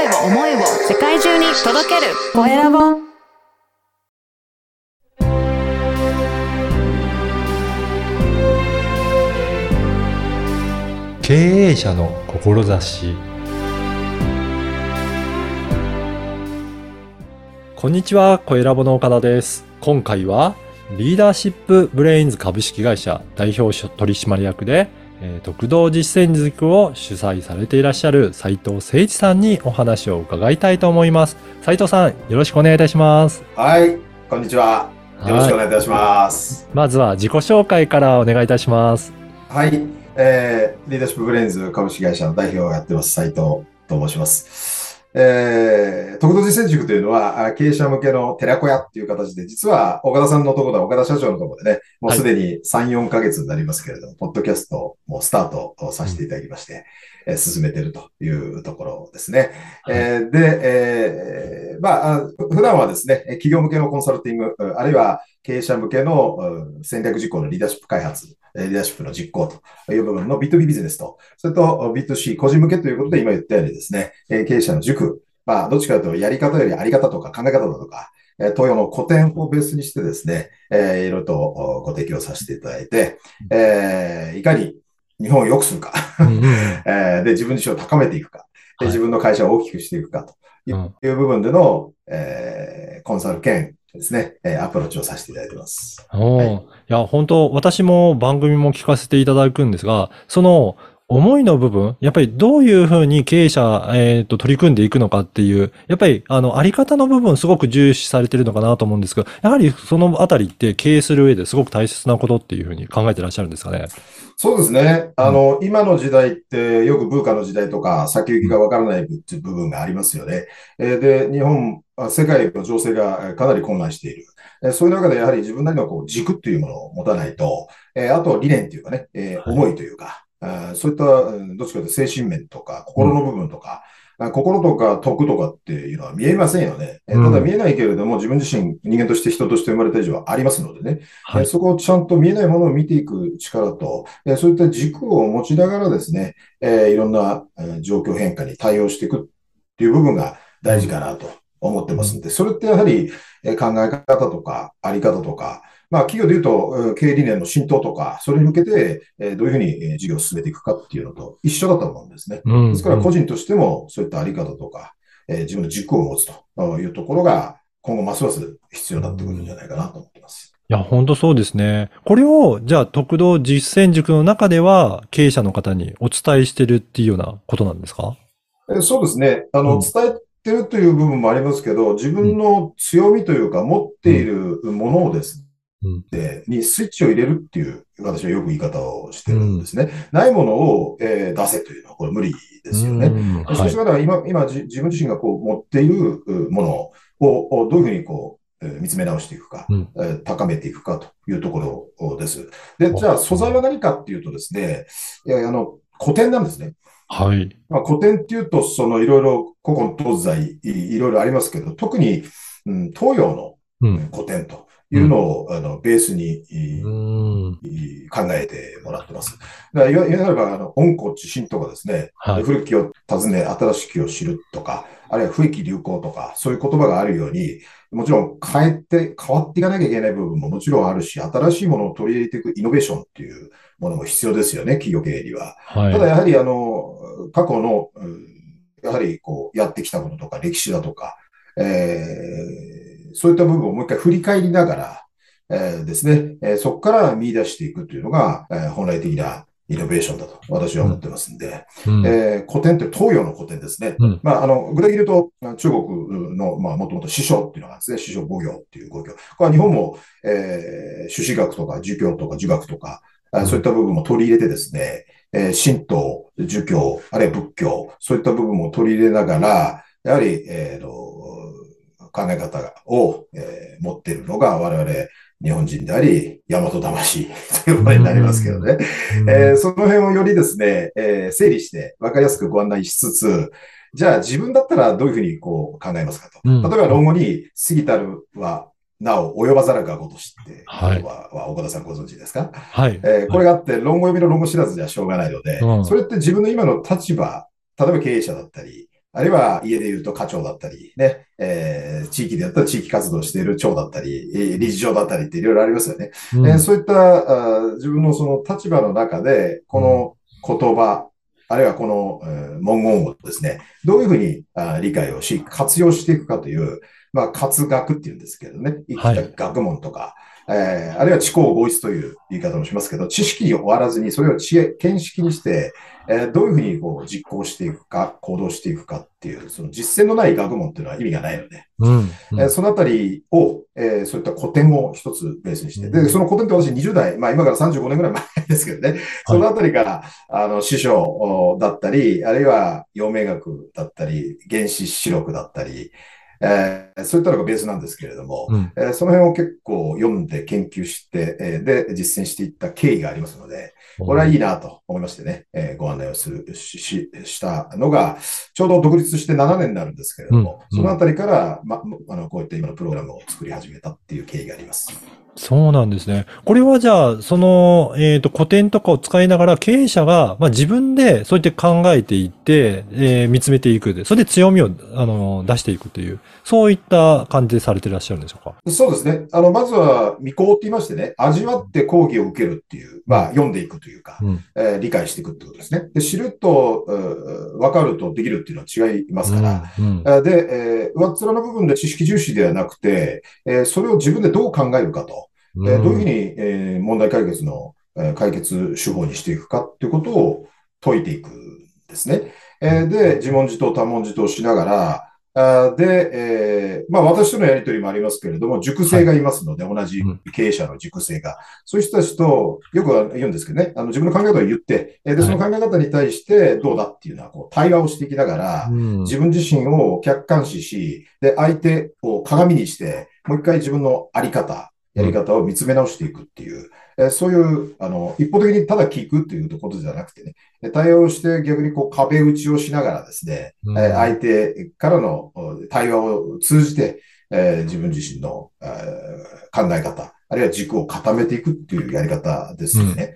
声を思いを世界中に届ける。コエラボ。経営者の志。こんにちは、コエラボの岡田です。今回は、リーダーシップブレインズ株式会社代表取締役で、えー、特道実践塾を主催されていらっしゃる齋藤誠司さんにお話を伺いたいと思います。齋藤さん、よろしくお願いいたします。はい、こんにちは。よろしくお願いいたします。まずは自己紹介からお願いいたします。はい、えー、リーダーシップブレインズ株式会社の代表をやってます、齋藤と申します。えー、特度実践塾というのは、あ経営者向けの寺子屋っていう形で、実は岡田さんのところで、岡田社長のところでね、もうすでに3、4ヶ月になりますけれども、ポッドキャストもスタートをさせていただきまして、えー進めてるというところですね。えーで、えーまあ、あ普段はですね、企業向けのコンサルティング、あるいは経営者向けのうん戦略実行のリーダーシップ開発、えーリーダーシップの実行という部分の B2B ビジネスと、それと B2C 個人向けということで今言ったようにですね、えー経営者の塾、まあ、どっちかというとやり方よりあり方とか考え方だとか、えー東洋の古典をベースにしてですね、えーいろいろとおご提供させていただいて、えーいかに日本を良くするか、で、自分自身を高めていくか、ではい。自分の会社を大きくしていくかという部分での、えーコンサル兼ですね、えーアプローチをさせていただいてます。おー。はい。いや、本当私も番組も聞かせていただくんですが、その思いの部分、やっぱりどういうふうに経営者、えっ、と、取り組んでいくのかっていう、やっぱり、あの、あり方の部分すごく重視されてるのかなと思うんですけど、やはりそのあたりって経営する上ですごく大切なことっていうふうに考えてらっしゃるんですかね？そうですね。あの、今の時代ってよくブーカの時代とか先行きがわからない部部分がありますよね。えーで、日本、あ世界の情勢がえーかなり混乱している。えーそういう中でやはり自分なりのこう軸っていうものを持たないと、えーあと理念というかね、え思いというか、そういった、うんどっちかというと精神面とか心の部分とか、あ心とか徳とかっていうのは見えませんよね。えーうんただ見えないけれども自分自身人間として人として生まれた以上はありますのでね。はいえー。そこをちゃんと見えないものを見ていく力と、えーそういった軸を持ちながらですね、えーいろんな、えー状況変化に対応していくっていう部分が大事かなと思ってますんで、それってやはり、えー考え方とか、あり方とか、まあ企業で言うと、えー経営理念の浸透とか、それに向けて、えーどういうふうにえー事業を進めていくかっていうのと一緒だと思うんですね。うんですから個人としてもそういったあり方とか、えー自分の軸を持つというところが、今後ますます必要になってくるんじゃないかなと思ってます。いや、本当そうですね。これを、じゃあ、特道実践塾の中では、経営者の方にお伝えしてるっていうようなことなんですか？えーそうですね。あの、うん伝えてるという部分もありますけど、自分の強みというか、持っているものをですうんね、にスイッチを入れるっていう、私はよく言い方をしてるんですね。ないものを、えー出せというのは、これ無理ですよね。うんはいしかしながら今、今じ自分自身がこう持っているうものををどういうふうにこう、えー見つめ直していくか、うんえー高めていくかというところです。で、じゃあ素材は何かっていうとですね、いやあの、古典なんですね。はい。まあ、古典っていうと、そのいろいろ古今東西いいろいろありますけど、特に、うん、東洋のうん。古典というのを、あのベースにいうん。い考えてもらってます。だから言わ言うならば、あの、温故知新とかですね、はい。古きを訪ね、新しきを知るとか、あるいは不易流行とか、そういう言葉があるように、もちろん変えて、変わっていかなきゃいけない部分ももちろんあるし、新しいものを取り入れていくイノベーションっていうものも必要ですよね、企業経営には。はい。ただやはりあの、過去の、うんやはりこう、やってきたものとか、歴史だとか、えーそういった部分をもう一回振り返りながら、えーですね、えーそこから見出していくというのが、えー本来的なイノベーションだと私は思ってますんで、うんえー古典って東洋の古典ですね。うんまあ、あの、具体的に言うと、中国の、まあ、もともと師匠っていうのがですね。師匠五行っていう五行。これは日本も、えー、朱子学とか儒教とか儒学とか、あそういった部分も取り入れてですね、えー神道、儒教、あるいは仏教、そういった部分も取り入れながら、やはり、えーの考え方を、えー持っているのが我々日本人であり、大和魂 ということになりますけどね。えーその辺をよりですね、えー整理して分かりやすくご案内しつつ、じゃあ自分だったらどういうふうにこう考えますかと。うん例えば論語に、過ぎたるは、なお及ばざるがごとしってはい言葉は岡田さんご存知ですか、はい。えーこれがあって、論語読みの論語知らずじゃしょうがないので、うんそれって自分の今の立場、例えば経営者だったり、あるいは家で言うと課長だったり、ね、えー、地域でやったら地域活動している長だったり、えー理事長だったりっていろいろありますよね。うん。えーそういったあー自分のその立場の中で、この言葉、あるいはこの、えー文言をですね、どういうふうにあー理解をし、活用していくかという、まあ、活学っていうんですけどね、生きはいた学問とか、えーあるいは知行合一という言い方もしますけど、知識に終わらずに、それを知恵、見識にして、えーどういうふうにこう実行していくか、行動していくかっていう、その実践のない学問っていうのは意味がないので、うん。うんえーそのあたりを、えーそういった古典を一つベースにして、で、その古典って私20代、まあ今から35年ぐらい前ですけどね、そのあたりから、あの、師匠おだったり、あるいは陽明学だったり、原子視力だったり、えーそういったのがベースなんですけれども、うん。えーその辺を結構読んで研究して、えーで、実践していった経緯がありますので、これはいいなと思いましてね、えーご案内をする、し、ししたのが、ちょうど独立して7年になるんですけれども、うん。そのあたりから、ま、あの、こういった今のプログラムを作り始めたっていう経緯があります。そうなんですね。これはじゃあ、その、えっ、と、古典とかを使いながら経営者が、まあ、自分でそうやって考えていって、えー見つめていくで。それで強みを、あの、出していくという、そういった感じでされてらっしゃるんでしょうか？そうですね。あの、まずは、未行って言いましてね、味わって講義を受けるっていう、まあ、読んでいくというか、うん。えー理解していくってことですね。で、知ると、うーわかるとできるっていうのは違いますから、うん。えーで、えー上っ面の部分で知識重視ではなくて、えーそれを自分でどう考えるかと、うん。えーどういうふうに、えー問題解決の、えー解決手法にしていくかっていうことを解いていくんですね。えーで、自問自答、多問自答しながら、あーで、えーまあ私とのやりとりもありますけれども、熟成がいますので、同じうん。経営者の熟成が。そういう人たちとよく言うんですけどね、あの自分の考え方を言って、えーで、その考え方に対してどうだっていうのは、こう、対話をしていきながら、うん。自分自身を客観視し、で、相手を鏡にして、もう一回自分のあり方、やり方を見つめ直していくっていう、えーそういう、あの、一方的にただ聞くっていうことじゃなくてね、で対応して逆にこう壁打ちをしながらですね、うん。えー相手からのお対話を通じて、えー自分自身の、えー考え方、あるいは軸を固めていくっていうやり方ですよね。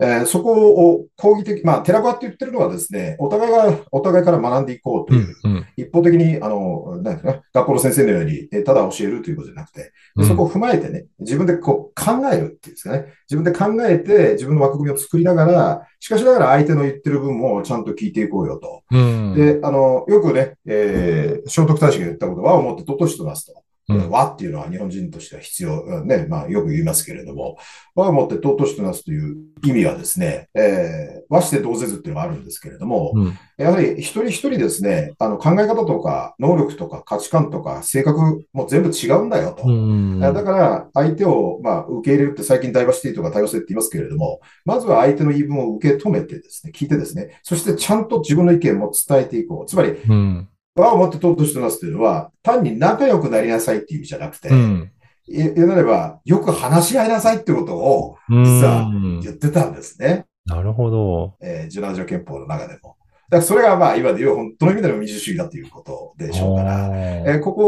えーそこを講義的、まあ、テラコアって言ってるのはですね、お互いが、お互いから学んでいこうとういう、ん。うん。一方的に、あの、なんですか、学校の先生のように、えーただ教えるということじゃなくて、でそこを踏まえてね、自分でこう考えるっていうんですかね。自分で考えて、自分の枠組みを作りながら、しかしながら相手の言ってる分もちゃんと聞いていこうよと。うん。で、あの、よくね、えー、聖徳太子が言ったことは、をもって尊しとなすと。うん和っていうのは日本人としては必要、うんね、まあよく言いますけれども、和をもって尊しとなすという意味はですね、えー、和して同ぜずっていうのがあるんですけれども、うん。やはり一人一人ですね、あの考え方とか能力とか価値観とか性格も全部違うんだよと。うん。だから、相手を、まあ、受け入れるって最近ダイバーシティとか多様性って言いますけれども、まずは相手の言い分を受け止めてですね、聞いてですね、そしてちゃんと自分の意見も伝えていこう。つまり、うん。和をもって尊しとなすというのは、単に仲良くなりなさいっていう意味じゃなくて、うん。言うなれば、よく話し合いなさいってことをうん。実は言ってたんですね。なるほど。えー、17条憲法の中でも。だからそれがまあ、今で言う本当の意味での民主主義だということでしょうから、えーここ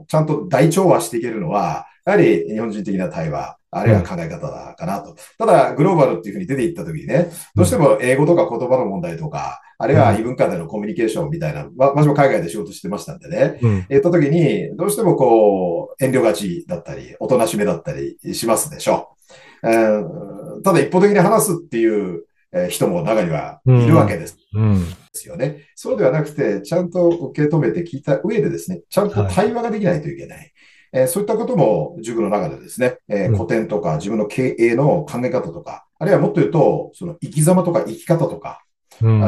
をちゃんと大調和していけるのは、やはり日本人的な対話、あるいは考え方だかなと。ただ、グローバルっていうふうに出ていったときにね、どうしても英語とか言葉の問題とか、あるいは異文化でのコミュニケーションみたいな、ま、私も海外で仕事してましたんでね、うん。言ったときに、どうしてもこう、遠慮がちだったり、おとなしめだったりしますでしょう。えーただ一方的に話すっていうえー人も中にはいるわけです。うん。ですよね。そうではなくて、ちゃんと受け止めて聞いた上でですね、ちゃんと対話ができないといけない。えーそういったことも塾の中でですね、え古典とか自分の経営の考え方とか、あるいはもっと言うと、その生き様とか生き方とか、うん。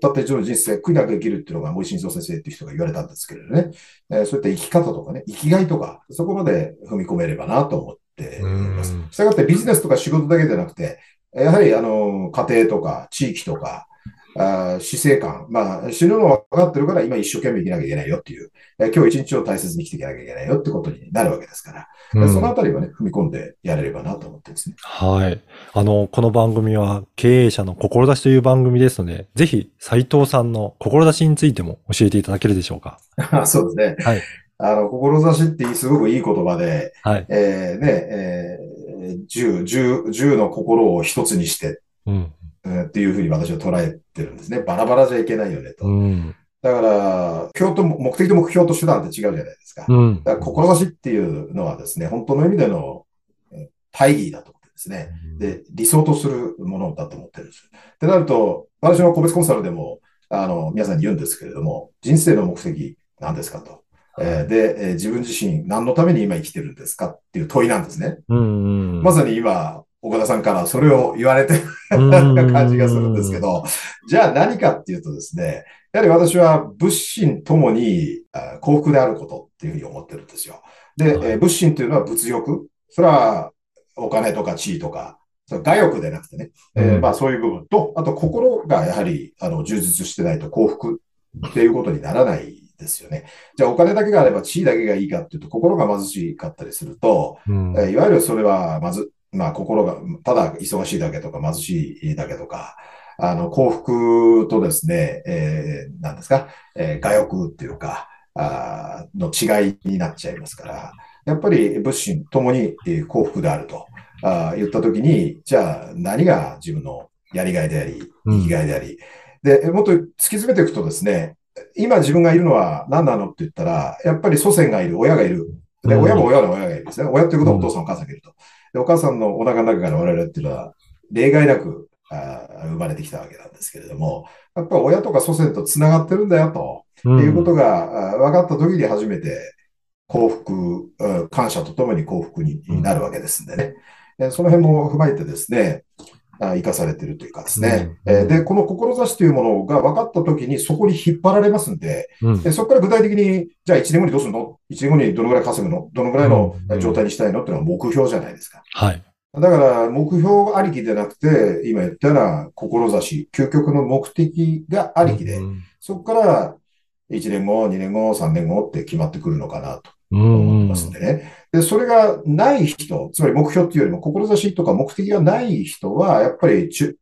たった一度の人生、悔いなく生きるっていうのが森進三先生っていう人が言われたんですけれどね、えーそういった生き方とかね、生きがいとか、そこまで踏み込めればなと思っていますうん。したがってビジネスとか仕事だけじゃなくて、やはりあの、家庭とか地域とか、あー死生観。まあ、死ぬのは分かってるから今一生懸命生きなきゃいけないよっていう、えー今日一日を大切に生きていかなきゃいけないよってことになるわけですから、うんそのあたりはね、踏み込んでやれればなと思ってですね。はい。あの、この番組は経営者の志という番組ですので、ぜひ斉藤さんの志についても教えていただけるでしょうか。そうですね。はい。あの、志ってすごくいい言葉で、はい。えーね、えー、銃、銃、銃の心を一つにして、うん。えーっていうふうに私は捉えてるんですね。バラバラじゃいけないよねと。うん。だから、目標と、目的と目標と手段って違うじゃないですか。うん。だから志っていうのはですね、本当の意味でのえ大義だと思ってですね。で、理想とするものだと思ってるんです。ってなると、私の個別コンサルでも、あの、皆さんに言うんですけれども、人生の目的何ですかと。えーで、えー自分自身何のために今生きてるんですかっていう問いなんですね。うんうん。まさに今、岡田さんからそれを言われてるうん感じがするんですけ。ど、じゃあ何かっていうとですね、やはり私は物心ともにあ幸福であることっていうふうに思ってるんですよ。で、はいえー物心というのは物欲。それはお金とか地位とか、それ我欲でなくてね、えーうんまあそういう部分と、あと心がやはりあの充実してないと幸福っていうことにならないですよね。じゃあお金だけがあれば地位だけがいいかっていうと、心が貧しかったりすると、うんえーいわゆるそれは、まず、まあ、心が、ただ忙しいだけとか、貧しいだけとか、あの、幸福とですね、えー、なんですか、えー我欲っていうか、あーの違いになっちゃいますから、やっぱり物心ともにえー幸福であるとあー言ったときに、じゃあ何が自分のやりがいであり、うん生きがいであり、で、もっと突き詰めていくとですね、今自分がいるのは何なのって言ったら、やっぱり祖先がいる、親がいる。で、うん親も親の親がいるんですね。親っていうことはお父さんお母さんがいると。で、お母さんのお腹の中から我々っていうのは、例外なくあー生まれてきたわけなんですけれども、やっぱり親とか祖先と繋がってるんだよと、うんいうことが分かった時に初めて幸福、うん感謝とともに幸福になるわけですんでね。でその辺も踏まえてですね、あ生かされているというかですね。うんえーで、この志というものが分かった時にそこに引っ張られますんで、うんでそこから具体的に、じゃあ1年後にどうするの ?1 年後にどのぐらい稼ぐの？どのぐらいのうん状態にしたいの？っていうのは目標じゃないですか。はい。だから、目標ありきでなくて、今言ったような志、究極の目的がありきでう、んそこから1年後、2年後、3年後って決まってくるのかなとうん思ってますんでね。で、それがない人、つまり目標っていうよりも、志とか目的がない人は、やっぱり右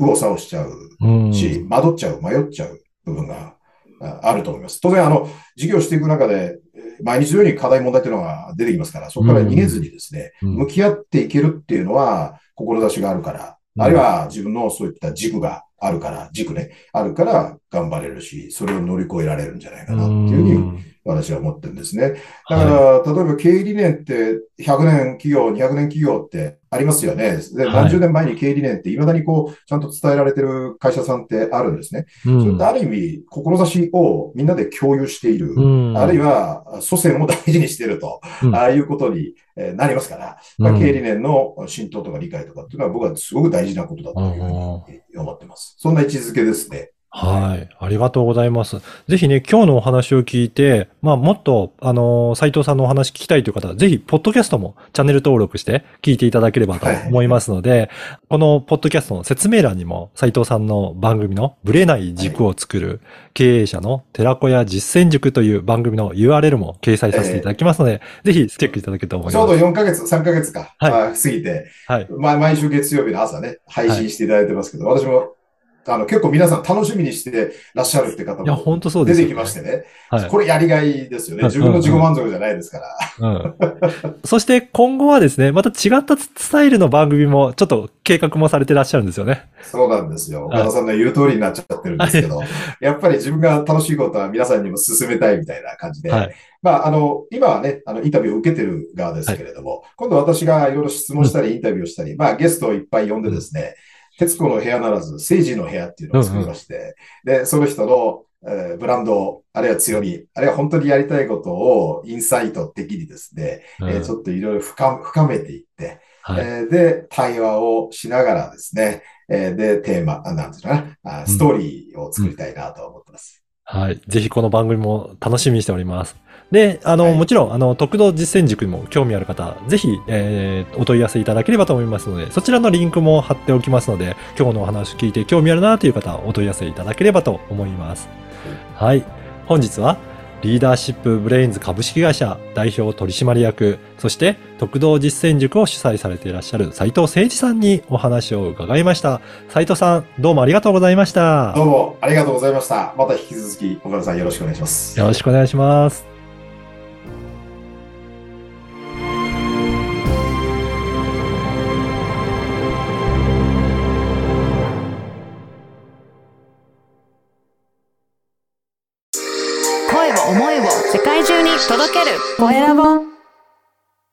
往左往しちゃううんし、惑っちゃう、迷っちゃう部分がああると思います。当然、あの、事業していく中で、えー毎日のように課題問題っていうのが出てきますから、そこから逃げずにですね、うん向き合っていけるっていうのは、志があるから、うんあるいは自分のそういった軸があるから、軸ね、あるから頑張れるし、それを乗り越えられるんじゃないかなっていうふうに私は思ってるんですね。だから、例えば経営理念って100年企業、200年企業ってありますよね。で、はい何十年前に経営理念って未だにこう、ちゃんと伝えられてる会社さんってあるんですね。うんそれってある意味、志をみんなで共有している。うんあるいは、祖先も大事にしていると、うんああいうことにえーなりますから、まあ、経営理念の浸透とか理解とかっていうのは僕はすごく大事なことだというふうに思ってます。そんな位置づけですね。はい。ありがとうございます。ぜひね、今日のお話を聞いて、まあ、もっと、あのー斉藤さんのお話聞きたいという方は、ぜひ、ポッドキャストもチャンネル登録して聞いていただければと思いますので、このポッドキャストの説明欄にも、斉藤さんの番組のブレない軸を作る経営者の寺子屋実践塾という番組の URL も掲載させていただきますので、ぜひチェックいただけると思いちょうどます。4ヶ月、3ヶ月か、はいあ過ぎて、はい。まあ、毎週月曜日の朝ね、配信していただいてますけど、私も、あの、結構皆さん楽しみにしてらっしゃるって方も出てきましてね。はい。これやりがいですよね。うん自分の自己満足じゃないですから。うん。そして今後はですね、また違ったスタイルの番組もちょっと計画もされてらっしゃるんですよね。そうなんですよ。はい岡田さんの言う通りになっちゃってるんですけど、やっぱり自分が楽しいことは皆さんにも進めたいみたいな感じで、はい。まあ、あの、今はね、あの、インタビューを受けてる側ですけれども、今度私がいろいろ質問したり、インタビューをしたり、まあ、ゲストをいっぱい呼んでですね、徹子の部屋ならず、政治の部屋っていうのを作りまして、で、その人の、えーブランド、あるいは強み、あるいは本当にやりたいことをインサイト的にですね、うんえーちょっといろいろ深深めていって、はい。えーで、対話をしながらですね、えーで、テーマ、あなんていうのかな、あストーリーを作りたいなと思ってます。はい。ぜひこの番組も楽しみにしております。で、あの、はいもちろん、あの、特道実践塾にも興味ある方、ぜひ、えーお問い合わせいただければと思いますので、そちらのリンクも貼っておきますので、今日のお話聞いて興味あるなという方はお問い合わせいただければと思います。はい。本日は、リーダーシップブレインズ株式会社代表取締役、そして特道実践塾を主催されていらっしゃる斉藤誠二さんにお話を伺いました。斉藤さん、どうもありがとうございました。どうもありがとうございました。また引き続き、岡田さんよろしくお願いします。よろしくお願いします。